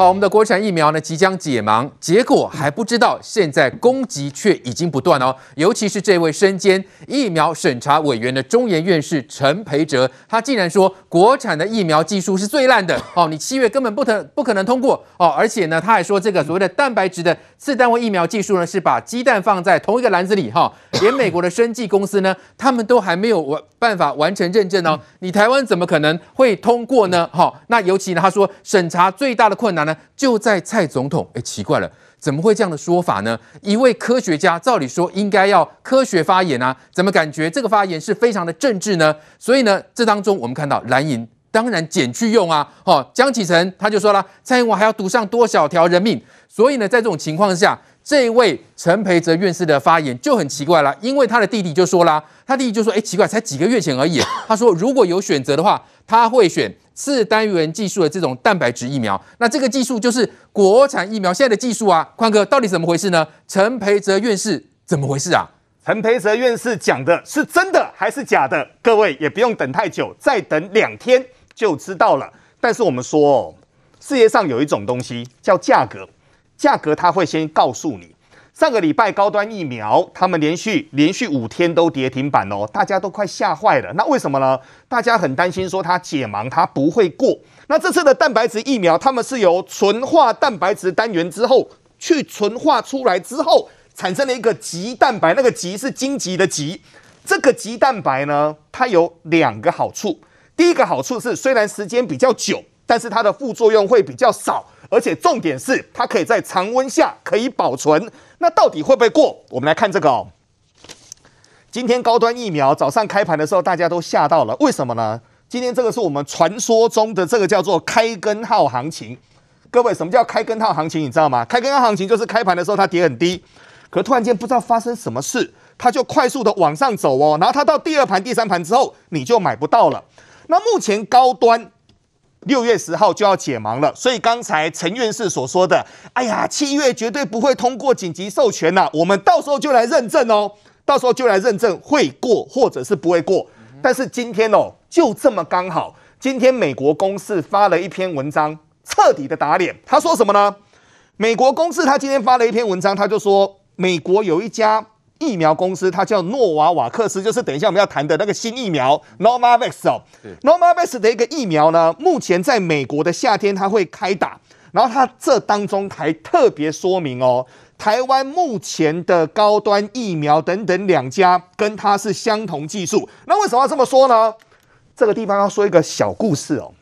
好，我们的国产疫苗呢即将解盲，结果还不知道，现在攻击却已经不断哦。尤其是这位身兼疫苗审查委员的中研院士陈培哲，他竟然说国产的疫苗技术是最烂的哦，你七月根本不可不可能通过哦。而且呢，他还说这个所谓的蛋白质的次单位疫苗技术呢，是把鸡蛋放在同一个篮子里哈、哦。连美国的生技公司呢，他们都还没有完办法完成认证哦。你台湾怎么可能会通过呢？哈、哦，那尤其呢，他说审查最大的困难呢。就在蔡总统，哎，奇怪了，怎么会这样的说法呢？一位科学家，照理说应该要科学发言啊，怎么感觉这个发言是非常的政治呢？所以呢，这当中我们看到蓝营当然减去用啊，哦，江启臣他就说了，蔡英文还要赌上多少条人命？所以呢，在这种情况下，这位陈培哲院士的发言就很奇怪了，因为他的弟弟就说啦，他弟弟就说，哎，奇怪，才几个月前而已，他说如果有选择的话，他会选。次单元技术的这种蛋白质疫苗，那这个技术就是国产疫苗现在的技术啊，宽哥到底怎么回事呢？陈培哲院士怎么回事啊？陈培哲院士讲的是真的还是假的？各位也不用等太久，再等两天就知道了。但是我们说哦，世界上有一种东西叫价格，价格它会先告诉你。上个礼拜高端疫苗，他们连续连续五天都跌停板哦，大家都快吓坏了。那为什么呢？大家很担心说它解盲，它不会过。那这次的蛋白质疫苗，他们是由纯化蛋白质单元之后去纯化出来之后，产生了一个棘蛋白，那个棘是荆棘的棘。这个棘蛋白呢，它有两个好处。第一个好处是，虽然时间比较久，但是它的副作用会比较少。而且重点是，它可以在常温下可以保存。那到底会不会过？我们来看这个哦。今天高端疫苗早上开盘的时候，大家都吓到了。为什么呢？今天这个是我们传说中的这个叫做开根号行情。各位，什么叫开根号行情？你知道吗？开根号行情就是开盘的时候它跌很低，可突然间不知道发生什么事，它就快速的往上走哦。然后它到第二盘、第三盘之后，你就买不到了。那目前高端。六月十号就要解盲了，所以刚才陈院士所说的，哎呀，七月绝对不会通过紧急授权呐，我们到时候就来认证哦，到时候就来认证会过或者是不会过。但是今天哦，就这么刚好，今天美国公司发了一篇文章，彻底的打脸。他说什么呢？美国公司他今天发了一篇文章，他就说美国有一家。疫苗公司它叫诺瓦瓦克斯，就是等一下我们要谈的那个新疫苗 Novavax 哦。Novavax 的一个疫苗呢，目前在美国的夏天它会开打，然后它这当中还特别说明哦，台湾目前的高端疫苗等等两家跟它是相同技术。那为什么要这么说呢？这个地方要说一个小故事哦。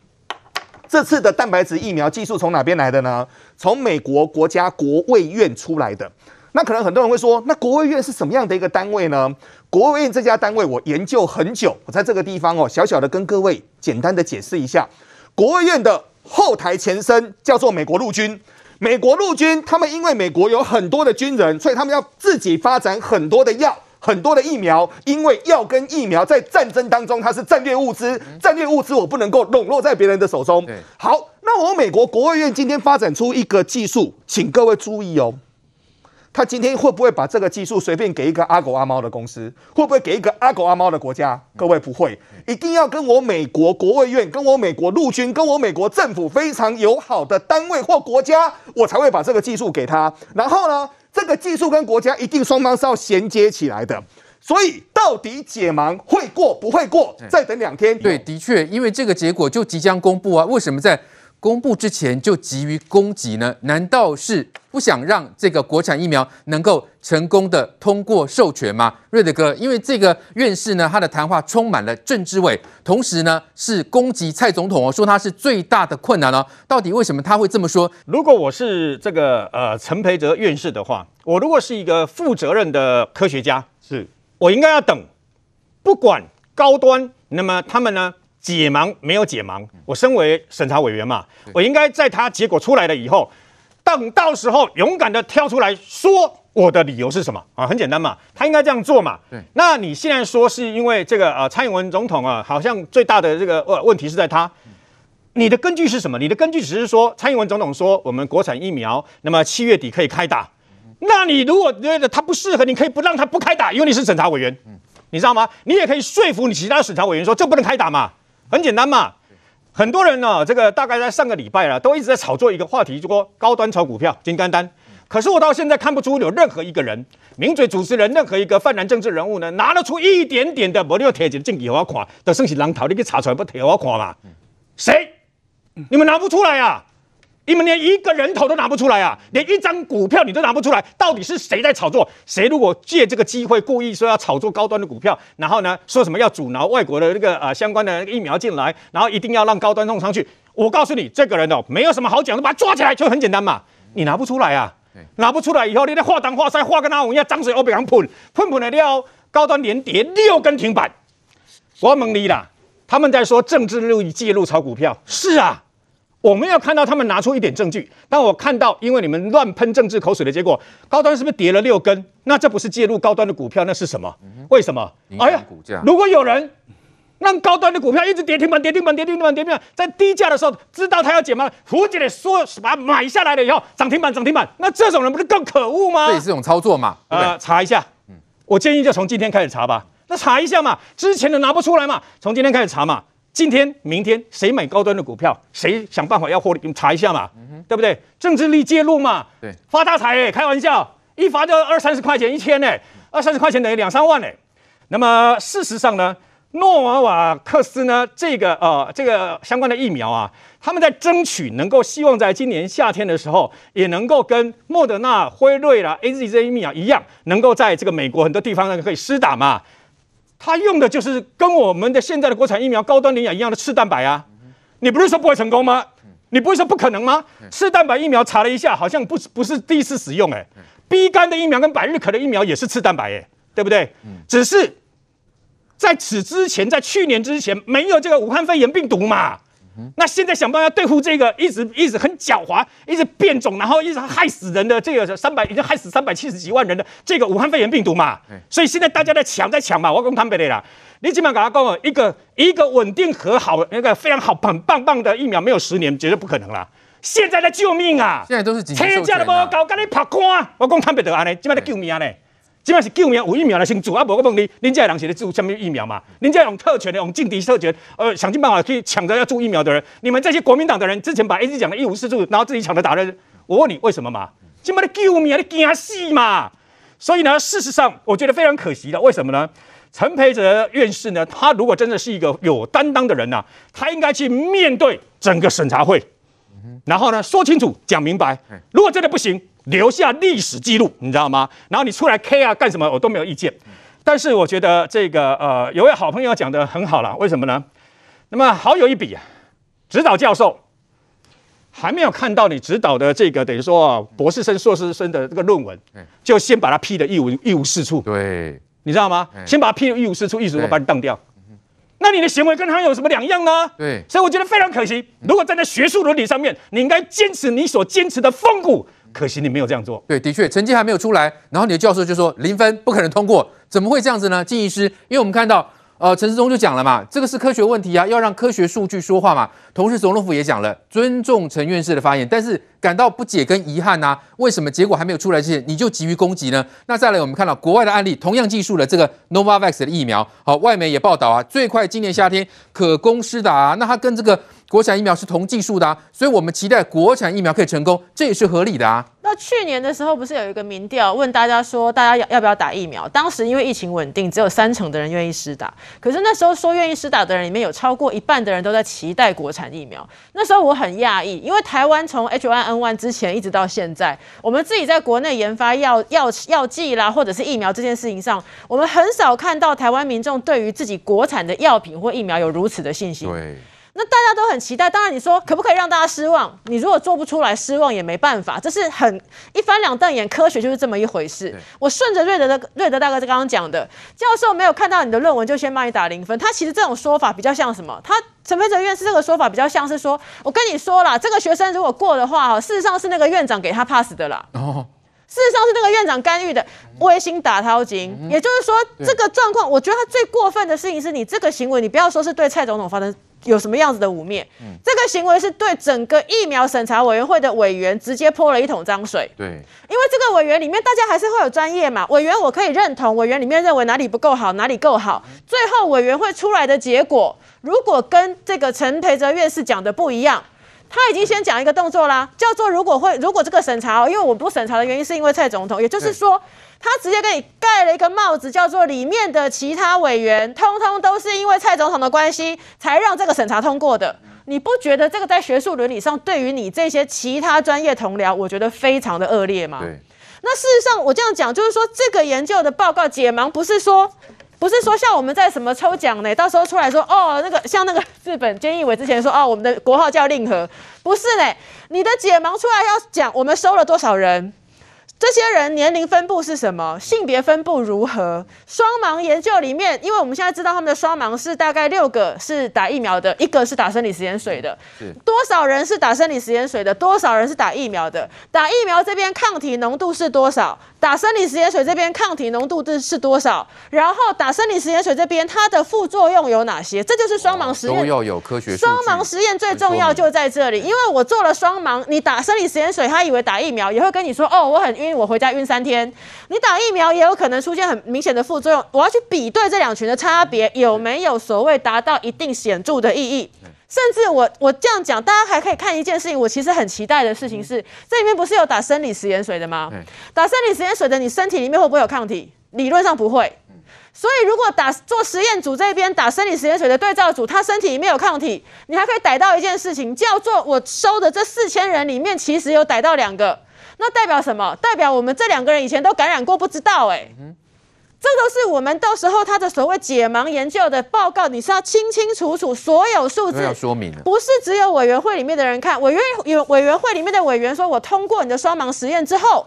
这次的蛋白质疫苗技术从哪边来的呢？从美国国家国卫院出来的。那可能很多人会说，那国卫院是什么样的一个单位呢？国卫院这家单位我研究很久，我在这个地方哦，小小的跟各位简单的解释一下，国卫院的后台前身叫做美国陆军。美国陆军他们因为美国有很多的军人，所以他们要自己发展很多的药、很多的疫苗，因为药跟疫苗在战争当中它是战略物资，战略物资我不能够笼络在别人的手中。好，那我美国国务院今天发展出一个技术，请各位注意哦。他今天会不会把这个技术随便给一个阿狗阿猫的公司？会不会给一个阿狗阿猫的国家？各位不会，一定要跟我美国国卫院、跟我美国陆军、跟我美国政府非常友好的单位或国家，我才会把这个技术给他。然后呢，这个技术跟国家一定双方是要衔接起来的。所以到底解盲会过不会过？再等两天。对，的确，因为这个结果就即将公布啊。为什么在？公布之前就急于攻击呢？难道是不想让这个国产疫苗能够成功的通过授权吗？瑞德哥，因为这个院士呢，他的谈话充满了政治味，同时呢是攻击蔡总统哦，说他是最大的困难哦。到底为什么他会这么说？如果我是这个呃陈培哲院士的话，我如果是一个负责任的科学家，是我应该要等，不管高端，那么他们呢？解盲没有解盲，我身为审查委员嘛，我应该在他结果出来了以后，等到时候勇敢的跳出来说我的理由是什么啊？很简单嘛，他应该这样做嘛。对，那你现在说是因为这个呃蔡英文总统啊，好像最大的这个问问题是在他，你的根据是什么？你的根据只是说蔡英文总统说我们国产疫苗那么七月底可以开打，那你如果觉得他不适合，你可以不让他不开打，因为你是审查委员，你知道吗？你也可以说服你其他审查委员说这不能开打嘛。很简单嘛，很多人呢，这个大概在上个礼拜啊，都一直在炒作一个话题，就说高端炒股票，金丹丹。可是我到现在看不出有任何一个人，名嘴主持人，任何一个泛蓝政治人物呢，拿得出一点点的，没有贴起证据给我看，都算是狼头，你给查出来不给我看嘛？谁？你们拿不出来啊？你们连一个人头都拿不出来啊？连一张股票你都拿不出来？到底是谁在炒作？谁如果借这个机会故意说要炒作高端的股票，然后呢，说什么要阻挠外国的那个呃相关的疫苗进来，然后一定要让高端弄上去？我告诉你，这个人哦，没有什么好讲的，把他抓起来就很简单嘛。你拿不出来啊？拿不出来以后，你在画东画西，画跟那我一样，涨水我别人喷喷喷的料，高端连跌六根停板。我蒙你啦，他们在说政治利益介入炒股票，是啊。我没有看到他们拿出一点证据，但我看到，因为你们乱喷政治口水的结果，高端是不是跌了六根？那这不是介入高端的股票，那是什么？为什么？哎呀，如果有人让高端的股票一直跌停板、跌停板、跌停板、跌停板，在低价的时候知道他要解吗？胡姐的说把它买下来了以后涨停板、涨停板，那这种人不是更可恶吗？这也是种操作嘛？呃，查一下，我建议就从今天开始查吧。那查一下嘛，之前的拿不出来嘛，从今天开始查嘛。今天、明天谁买高端的股票，谁想办法要获利？你们查一下嘛，嗯、对不对？政治力介入嘛，对，发大财哎、欸，开玩笑，一发就二三十块钱一千呢、欸，二三十块钱等于两三万呢、欸。那么事实上呢，诺瓦瓦克斯呢，这个呃这个相关的疫苗啊，他们在争取能够希望在今年夏天的时候，也能够跟莫德纳、辉瑞啦、AZ 这些疫苗一样，能够在这个美国很多地方呢可以施打嘛。他用的就是跟我们的现在的国产疫苗高端领养一样的次蛋白啊，你不是说不会成功吗？你不会说不可能吗？次蛋白疫苗查了一下，好像不是不是第一次使用哎，B 肝的疫苗跟百日咳的疫苗也是次蛋白哎，对不对？只是在此之前，在去年之前没有这个武汉肺炎病毒嘛。那现在想办法对付这个一直一直很狡猾、一直变种，然后一直害死人的这个三百已经害死三百七十几万人的这个武汉肺炎病毒嘛，所以现在大家在抢在抢嘛。我讲坦白的啦，你起码给他讲一个一个稳定和好那个非常好很棒棒的疫苗，没有十年绝对不可能啦。现在在救命啊！现在都是。天价的不搞，跟你拍光。我讲坦白的安尼，起码在救命呢。基本上是救命，有疫苗来先做啊！无我问你，您这人是在做什么疫苗嘛？您这用特权的，用劲敌特权，呃，想尽办法去抢着要做疫苗的人，你们这些国民党的人，之前把 AZ 讲的一无是处，然后自己抢着打的人，我问你为什么嘛？基本上救命，你惊死嘛！所以呢，事实上我觉得非常可惜的，为什么呢？陈培哲院士呢，他如果真的是一个有担当的人呢、啊，他应该去面对整个审查会，然后呢，说清楚、讲明白。如果真的不行。留下历史记录，你知道吗？然后你出来 K 啊，干什么？我都没有意见。但是我觉得这个呃，有位好朋友讲的很好了，为什么呢？那么好有一比啊，指导教授还没有看到你指导的这个等于说博士生、硕士生的这个论文，就先把它批的一无一无是处。对，你知道吗？先把它批得一无是处，意思说把你当掉。那你的行为跟他有什么两样呢？对，所以我觉得非常可惜。如果站在学术伦理上面，你应该坚持你所坚持的风骨。可惜你没有这样做。对，的确成绩还没有出来，然后你的教授就说零分不可能通过，怎么会这样子呢？金医师，因为我们看到。呃，陈世忠就讲了嘛，这个是科学问题啊，要让科学数据说话嘛。同时，总统府也讲了，尊重陈院士的发言，但是感到不解跟遗憾呐、啊。为什么结果还没有出来之前，你就急于攻击呢？那再来，我们看到国外的案例，同样技术的这个 Novavax 的疫苗，好，外媒也报道啊，最快今年夏天可供施打啊。那它跟这个国产疫苗是同技术的啊，所以我们期待国产疫苗可以成功，这也是合理的啊。那去年的时候，不是有一个民调问大家说，大家要要不要打疫苗？当时因为疫情稳定，只有三成的人愿意施打。可是那时候说愿意施打的人里面有超过一半的人都在期待国产疫苗。那时候我很讶异，因为台湾从 H1N1 之前一直到现在，我们自己在国内研发药药药剂啦，或者是疫苗这件事情上，我们很少看到台湾民众对于自己国产的药品或疫苗有如此的信心。对。那大家都很期待，当然你说可不可以让大家失望？你如果做不出来，失望也没办法，这是很一翻两瞪眼，科学就是这么一回事。我顺着瑞德的瑞德大哥刚刚讲的，教授没有看到你的论文就先帮你打零分，他其实这种说法比较像什么？他陈培哲院士这个说法比较像是说，我跟你说了，这个学生如果过的话，事实上是那个院长给他 pass 的啦。哦。事实上是那个院长干预的，微心打掏金。也就是说，这个状况，我觉得他最过分的事情是你这个行为，你不要说是对蔡总统发生有什么样子的污蔑。嗯，这个行为是对整个疫苗审查委员会的委员直接泼了一桶脏水。对，因为这个委员里面大家还是会有专业嘛，委员我可以认同，委员里面认为哪里不够好，哪里够好，最后委员会出来的结果，如果跟这个陈培哲院士讲的不一样。他已经先讲一个动作啦，叫做如果会如果这个审查哦，因为我不审查的原因是因为蔡总统，也就是说，他直接给你盖了一个帽子，叫做里面的其他委员通通都是因为蔡总统的关系才让这个审查通过的。你不觉得这个在学术伦理上对于你这些其他专业同僚，我觉得非常的恶劣吗？对。那事实上我这样讲就是说，这个研究的报告解盲不是说。不是说像我们在什么抽奖呢？到时候出来说哦，那个像那个日本菅义伟之前说哦，我们的国号叫令和，不是呢？你的解盲出来要讲我们收了多少人？这些人年龄分布是什么？性别分布如何？双盲研究里面，因为我们现在知道他们的双盲是大概六个是打疫苗的，一个是打生理食盐水的。多少人是打生理食盐水的？多少人是打疫苗的？打疫苗这边抗体浓度是多少？打生理食盐水这边抗体浓度是是多少？然后打生理食盐水这边它的副作用有哪些？这就是双盲实验。都要有科学。双盲实验最重要就在这里，因为我做了双盲，你打生理食盐水，他以为打疫苗也会跟你说哦，我很晕。我回家晕三天，你打疫苗也有可能出现很明显的副作用。我要去比对这两群的差别有没有所谓达到一定显著的意义。甚至我我这样讲，大家还可以看一件事情。我其实很期待的事情是，这里面不是有打生理食盐水的吗？打生理食盐水的，你身体里面会不会有抗体？理论上不会。所以如果打做实验组这边打生理食盐水的对照组，他身体里面有抗体，你还可以逮到一件事情，叫做我收的这四千人里面，其实有逮到两个。那代表什么？代表我们这两个人以前都感染过，不知道哎、欸。嗯、这都是我们到时候他的所谓解盲研究的报告，你是要清清楚楚所有数字要说明，不是只有委员会里面的人看。委员有委员会里面的委员说，我通过你的双盲实验之后，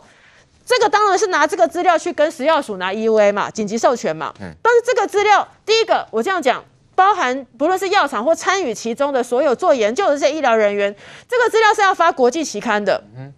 这个当然是拿这个资料去跟食药署拿 EUA 嘛，紧急授权嘛。嗯、但是这个资料，第一个我这样讲，包含不论是药厂或参与其中的所有做研究的这些医疗人员，这个资料是要发国际期刊的。嗯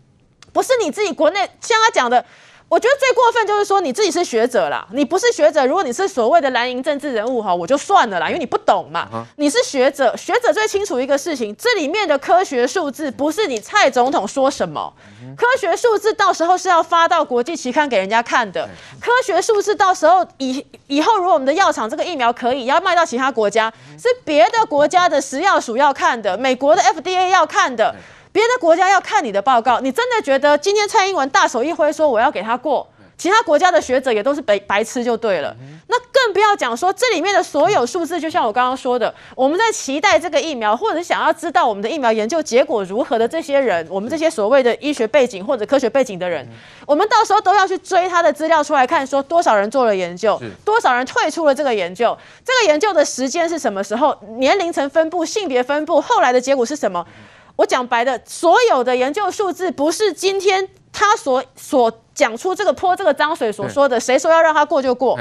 不是你自己国内像他讲的，我觉得最过分就是说你自己是学者啦，你不是学者，如果你是所谓的蓝营政治人物哈，我就算了啦，因为你不懂嘛。你是学者，学者最清楚一个事情，这里面的科学数字不是你蔡总统说什么，科学数字到时候是要发到国际期刊给人家看的。科学数字到时候以以后，如果我们的药厂这个疫苗可以要卖到其他国家，是别的国家的食药署要看的，美国的 FDA 要看的。别的国家要看你的报告，你真的觉得今天蔡英文大手一挥说我要给他过，其他国家的学者也都是白白痴就对了。那更不要讲说这里面的所有数字，就像我刚刚说的，我们在期待这个疫苗，或者是想要知道我们的疫苗研究结果如何的这些人，我们这些所谓的医学背景或者科学背景的人，我们到时候都要去追他的资料出来看，说多少人做了研究，多少人退出了这个研究，这个研究的时间是什么时候，年龄层分布、性别分布，后来的结果是什么？我讲白的，所有的研究数字不是今天他所所讲出这个泼这个脏水所说的，谁说要让他过就过。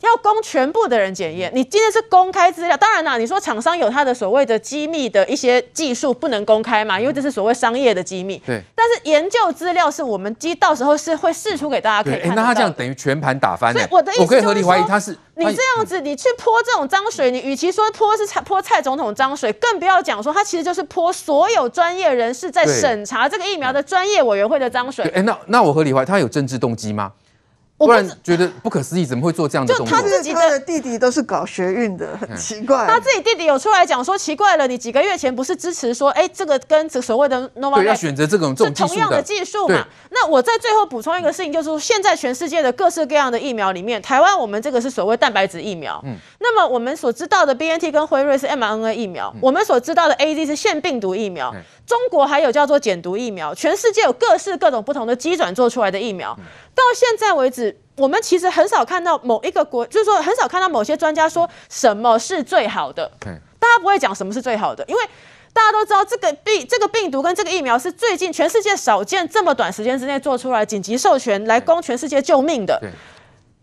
要供全部的人检验。你今天是公开资料，当然啦，你说厂商有他的所谓的机密的一些技术不能公开嘛，因为这是所谓商业的机密。对。但是研究资料是我们机到时候是会试出给大家可以看。那他这样等于全盘打翻。所以我的意思就是，我可以合理怀疑他是你这样子，你去泼这种脏水，你与其说泼是蔡泼蔡总统脏水，更不要讲说他其实就是泼所有专业人士在审查这个疫苗的专业委员会的脏水。哎，那那我合理怀疑他有政治动机吗？我不然觉得不可思议，怎么会做这样的动作？就他自己的弟弟都是搞学运的，很奇怪。他自己弟弟有出来讲说，奇怪了，你几个月前不是支持说，哎，这个跟这所谓的 Novavax 对，要选择这种这种同样的技术嘛？那我在最后补充一个事情，就是说，现在全世界的各式各样的疫苗里面，台湾我们这个是所谓蛋白质疫苗。嗯。那么我们所知道的 BNT 跟辉瑞是 mRNA 疫苗，我们所知道的 AZ 是腺病毒疫苗。中国还有叫做减毒疫苗，全世界有各式各种不同的机转做出来的疫苗。到现在为止。我们其实很少看到某一个国，就是说很少看到某些专家说什么是最好的。大家不会讲什么是最好的，因为大家都知道这个病、这个病毒跟这个疫苗是最近全世界少见这么短时间之内做出来紧急授权来供全世界救命的。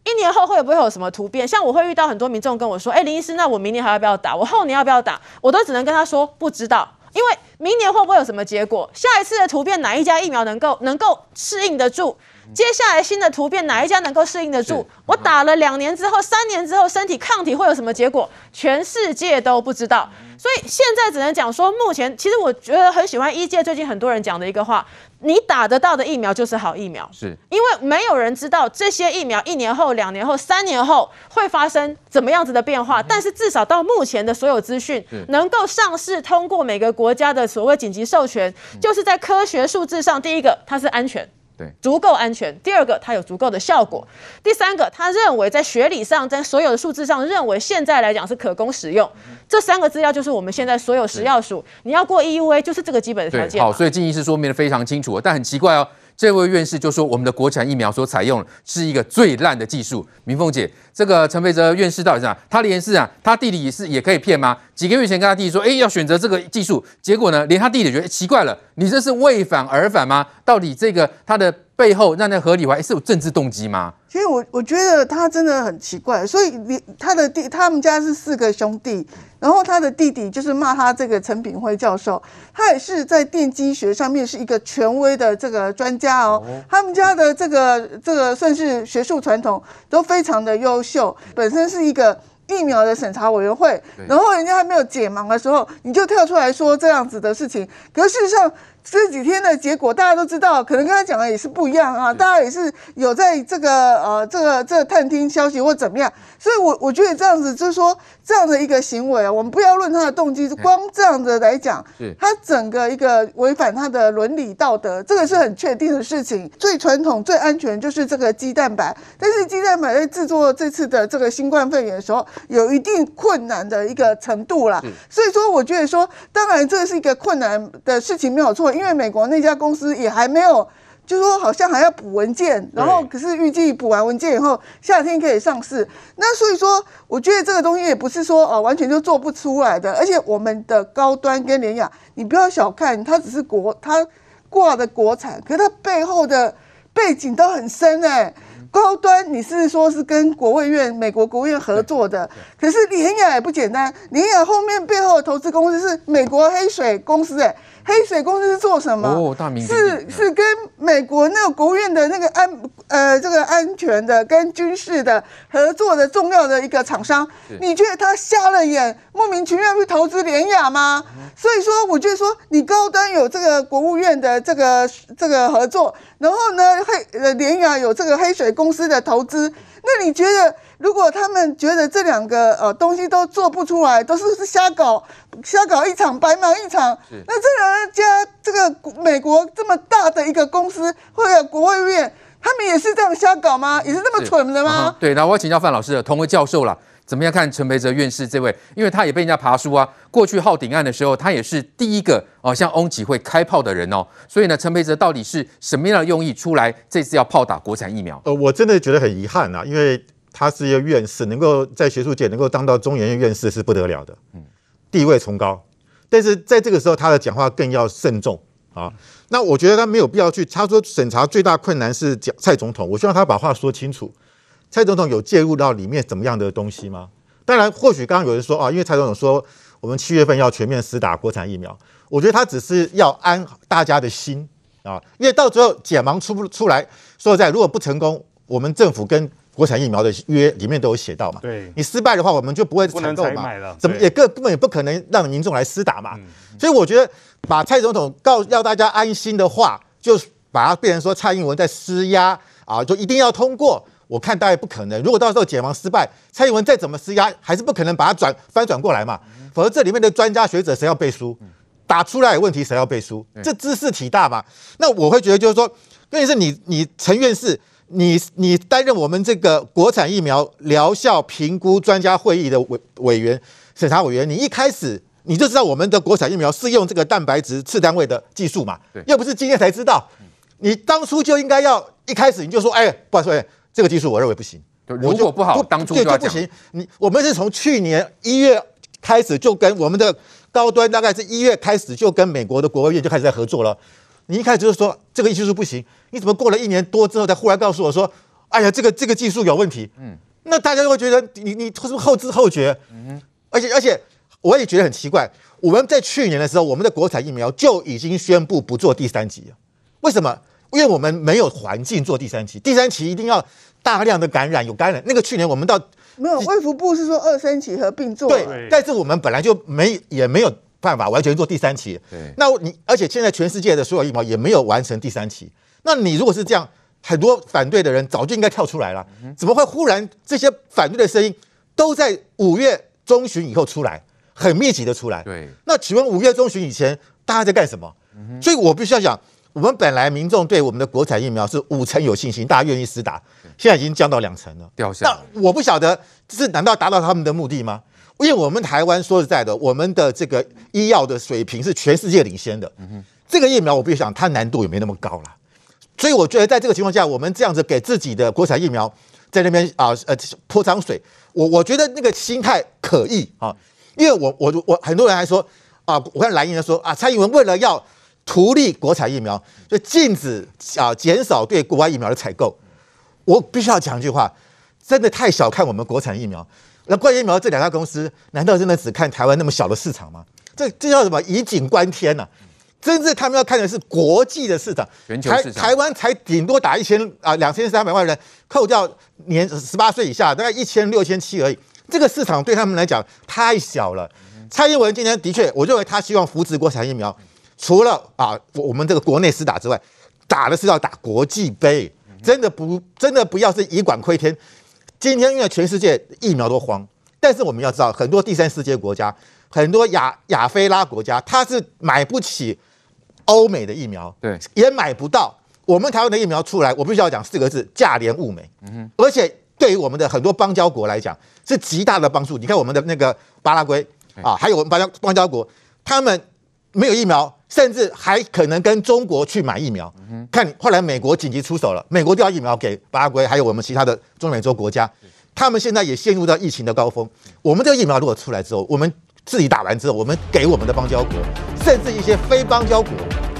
一年后会不会有什么突变？像我会遇到很多民众跟我说：“哎，林医师，那我明年还要不要打？我后年要不要打？”我都只能跟他说不知道。因为明年会不会有什么结果？下一次的突变哪一家疫苗能够能够适应得住？接下来新的突变哪一家能够适应得住？我打了两年之后、三年之后，身体抗体会有什么结果？全世界都不知道。所以现在只能讲说，目前其实我觉得很喜欢医界最近很多人讲的一个话：你打得到的疫苗就是好疫苗，是因为没有人知道这些疫苗一年后、两年后、三年后会发生怎么样子的变化。但是至少到目前的所有资讯能够上市通过每个国家的所谓紧急授权，就是在科学数字上，第一个它是安全。对，足够安全。第二个，它有足够的效果。第三个，他认为在学理上，在所有的数字上，认为现在来讲是可供使用。这三个资料就是我们现在所有食药署，你要过 EUA 就是这个基本的条件。好，所以进行是说明的非常清楚，但很奇怪哦。这位院士就说，我们的国产疫苗所采用是一个最烂的技术。明凤姐，这个陈培哲院士到底是哪？他连是啊，他弟弟也是也可以骗吗？几个月前跟他弟弟说，哎，要选择这个技术，结果呢，连他弟弟觉得奇怪了，你这是为反而反吗？到底这个他的背后那那合理怀是有政治动机吗？其实我我觉得他真的很奇怪，所以你他的弟他们家是四个兄弟。然后他的弟弟就是骂他这个陈炳辉教授，他也是在电机学上面是一个权威的这个专家哦。他们家的这个这个算是学术传统都非常的优秀，本身是一个疫苗的审查委员会，然后人家还没有解盲的时候，你就跳出来说这样子的事情，可是事实上。这几天的结果大家都知道，可能跟他讲的也是不一样啊。大家也是有在这个呃这个这个探听消息或怎么样，所以我我觉得这样子就是说这样的一个行为啊，我们不要论他的动机，光这样子来讲，他整个一个违反他的伦理道德，这个是很确定的事情。最传统最安全就是这个鸡蛋白，但是鸡蛋白在制作这次的这个新冠肺炎的时候，有一定困难的一个程度啦。所以说，我觉得说，当然这是一个困难的事情，没有错。因为美国那家公司也还没有，就是说好像还要补文件，然后可是预计补完文件以后，夏天可以上市。那所以说，我觉得这个东西也不是说哦完全就做不出来的。而且我们的高端跟联雅，你不要小看它，只是国它挂的国产，可是它背后的背景都很深哎。高端你是说是跟国卫院、美国国务院合作的，可是联雅也不简单，联雅后面背后的投资公司是美国黑水公司哎。黑水公司是做什么？哦，大名是是跟美国那个国务院的那个安呃这个安全的跟军事的合作的重要的一个厂商。你觉得他瞎了眼，莫名其妙去投资联雅吗？所以说，我觉得说你高端有这个国务院的这个这个合作，然后呢黑呃联雅有这个黑水公司的投资，那你觉得？如果他们觉得这两个呃东西都做不出来，都是是瞎搞，瞎搞一场，白忙一场，那这人家这个美国这么大的一个公司或者国卫院，他们也是这样瞎搞吗？也是这么蠢的吗？嗯、对，那我要请教范老师，同为教授了，怎么样看陈培哲院士这位？因为他也被人家爬书啊，过去浩鼎案的时候，他也是第一个哦向翁启惠开炮的人哦，所以呢，陈培哲到底是什么样的用意出来这次要炮打国产疫苗？呃，我真的觉得很遗憾呐、啊，因为。他是一个院士，能够在学术界能够当到中研院院士是不得了的，嗯，地位崇高。但是在这个时候，他的讲话更要慎重啊。那我觉得他没有必要去。他说审查最大困难是讲蔡总统，我希望他把话说清楚。蔡总统有介入到里面怎么样的东西吗？当然，或许刚刚有人说啊，因为蔡总统说我们七月份要全面施打国产疫苗，我觉得他只是要安大家的心啊，因为到最后解盲出不出来，说实在，如果不成功，我们政府跟国产疫苗的约里面都有写到嘛，对，你失败的话，我们就不会采购嘛，怎么也根根本也不可能让民众来施打嘛，所以我觉得把蔡总统告要大家安心的话，就把它变成说蔡英文在施压啊，就一定要通过，我看大概不可能。如果到时候解盲失败，蔡英文再怎么施压，还是不可能把它转翻转过来嘛，否则这里面的专家学者谁要背书，打出来有问题谁要背书，这知识体大嘛。那我会觉得就是说，关键是你你陈院士。你你担任我们这个国产疫苗疗效评估专家会议的委委员、审查委员，你一开始你就知道我们的国产疫苗是用这个蛋白质次单位的技术嘛？对，又不是今天才知道，你当初就应该要一开始你就说，哎，不好意思，这个技术我认为不行。如果不好，当初就不行。你我们是从去年一月开始就跟我们的高端，大概是一月开始就跟美国的国务院就开始在合作了。你一开始就是说这个技术不行，你怎么过了一年多之后才忽然告诉我说，哎呀，这个这个技术有问题？嗯，那大家就会觉得你你是不是后知后觉？嗯，而且而且我也觉得很奇怪。我们在去年的时候，我们的国产疫苗就已经宣布不做第三期了。为什么？因为我们没有环境做第三期，第三期一定要大量的感染，有感染。那个去年我们到没有，卫福部是说二三期合并做。对，但是我们本来就没也没有办法完全做第三期。对，那你而且现在全世界的所有疫苗也没有完成第三期。那你如果是这样，很多反对的人早就应该跳出来了。怎么会忽然这些反对的声音都在五月中旬以后出来，很密集的出来？对。那请问五月中旬以前大家在干什么？所以我必须要讲。我们本来民众对我们的国产疫苗是五成有信心，大家愿意施打，现在已经降到两成了，掉下。那我不晓得，这是难道达到他们的目的吗？因为我们台湾说实在的，我们的这个医药的水平是全世界领先的。嗯，这个疫苗我必须讲，它难度也没那么高了。所以我觉得在这个情况下，我们这样子给自己的国产疫苗在那边啊呃泼脏水，我我觉得那个心态可疑啊。因为我我我很多人还说啊，我看蓝营的说啊，蔡英文为了要。图利国产疫苗，就禁止啊，减少对国外疫苗的采购。我必须要讲一句话，真的太小看我们国产疫苗。那国产疫苗这两家公司，难道真的只看台湾那么小的市场吗？这这叫什么？以景观天呐、啊！真正他们要看的是国际的市场。全球市场。台台湾才顶多打一千啊，两千三百万人，扣掉年十八岁以下，大概一千六千七而已。这个市场对他们来讲太小了。蔡英文今天的确，我认为他希望扶持国产疫苗。除了啊，我们这个国内施打之外，打的是要打国际杯，真的不真的不要是以管窥天。今天因为全世界疫苗都慌，但是我们要知道，很多第三世界国家，很多亚亚非拉国家，它是买不起欧美的疫苗，对，也买不到。我们台湾的疫苗出来，我必须要讲四个字：价廉物美。嗯哼，而且对于我们的很多邦交国来讲，是极大的帮助。你看我们的那个巴拉圭啊，还有我们邦交邦交国，他们没有疫苗。甚至还可能跟中国去买疫苗，看后来美国紧急出手了，美国调疫苗给巴拉圭，还有我们其他的中美洲国家，他们现在也陷入到疫情的高峰。我们这个疫苗如果出来之后，我们自己打完之后，我们给我们的邦交国，甚至一些非邦交国，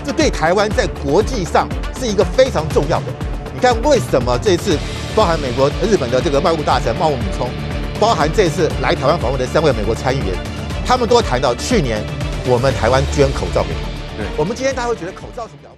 这对台湾在国际上是一个非常重要的。你看为什么这次包含美国、日本的这个外务大臣茂木敏充，包含这次来台湾访问的三位美国参议员，他们都谈到去年我们台湾捐口罩给他。对，我们今天大家会觉得口罩是什么？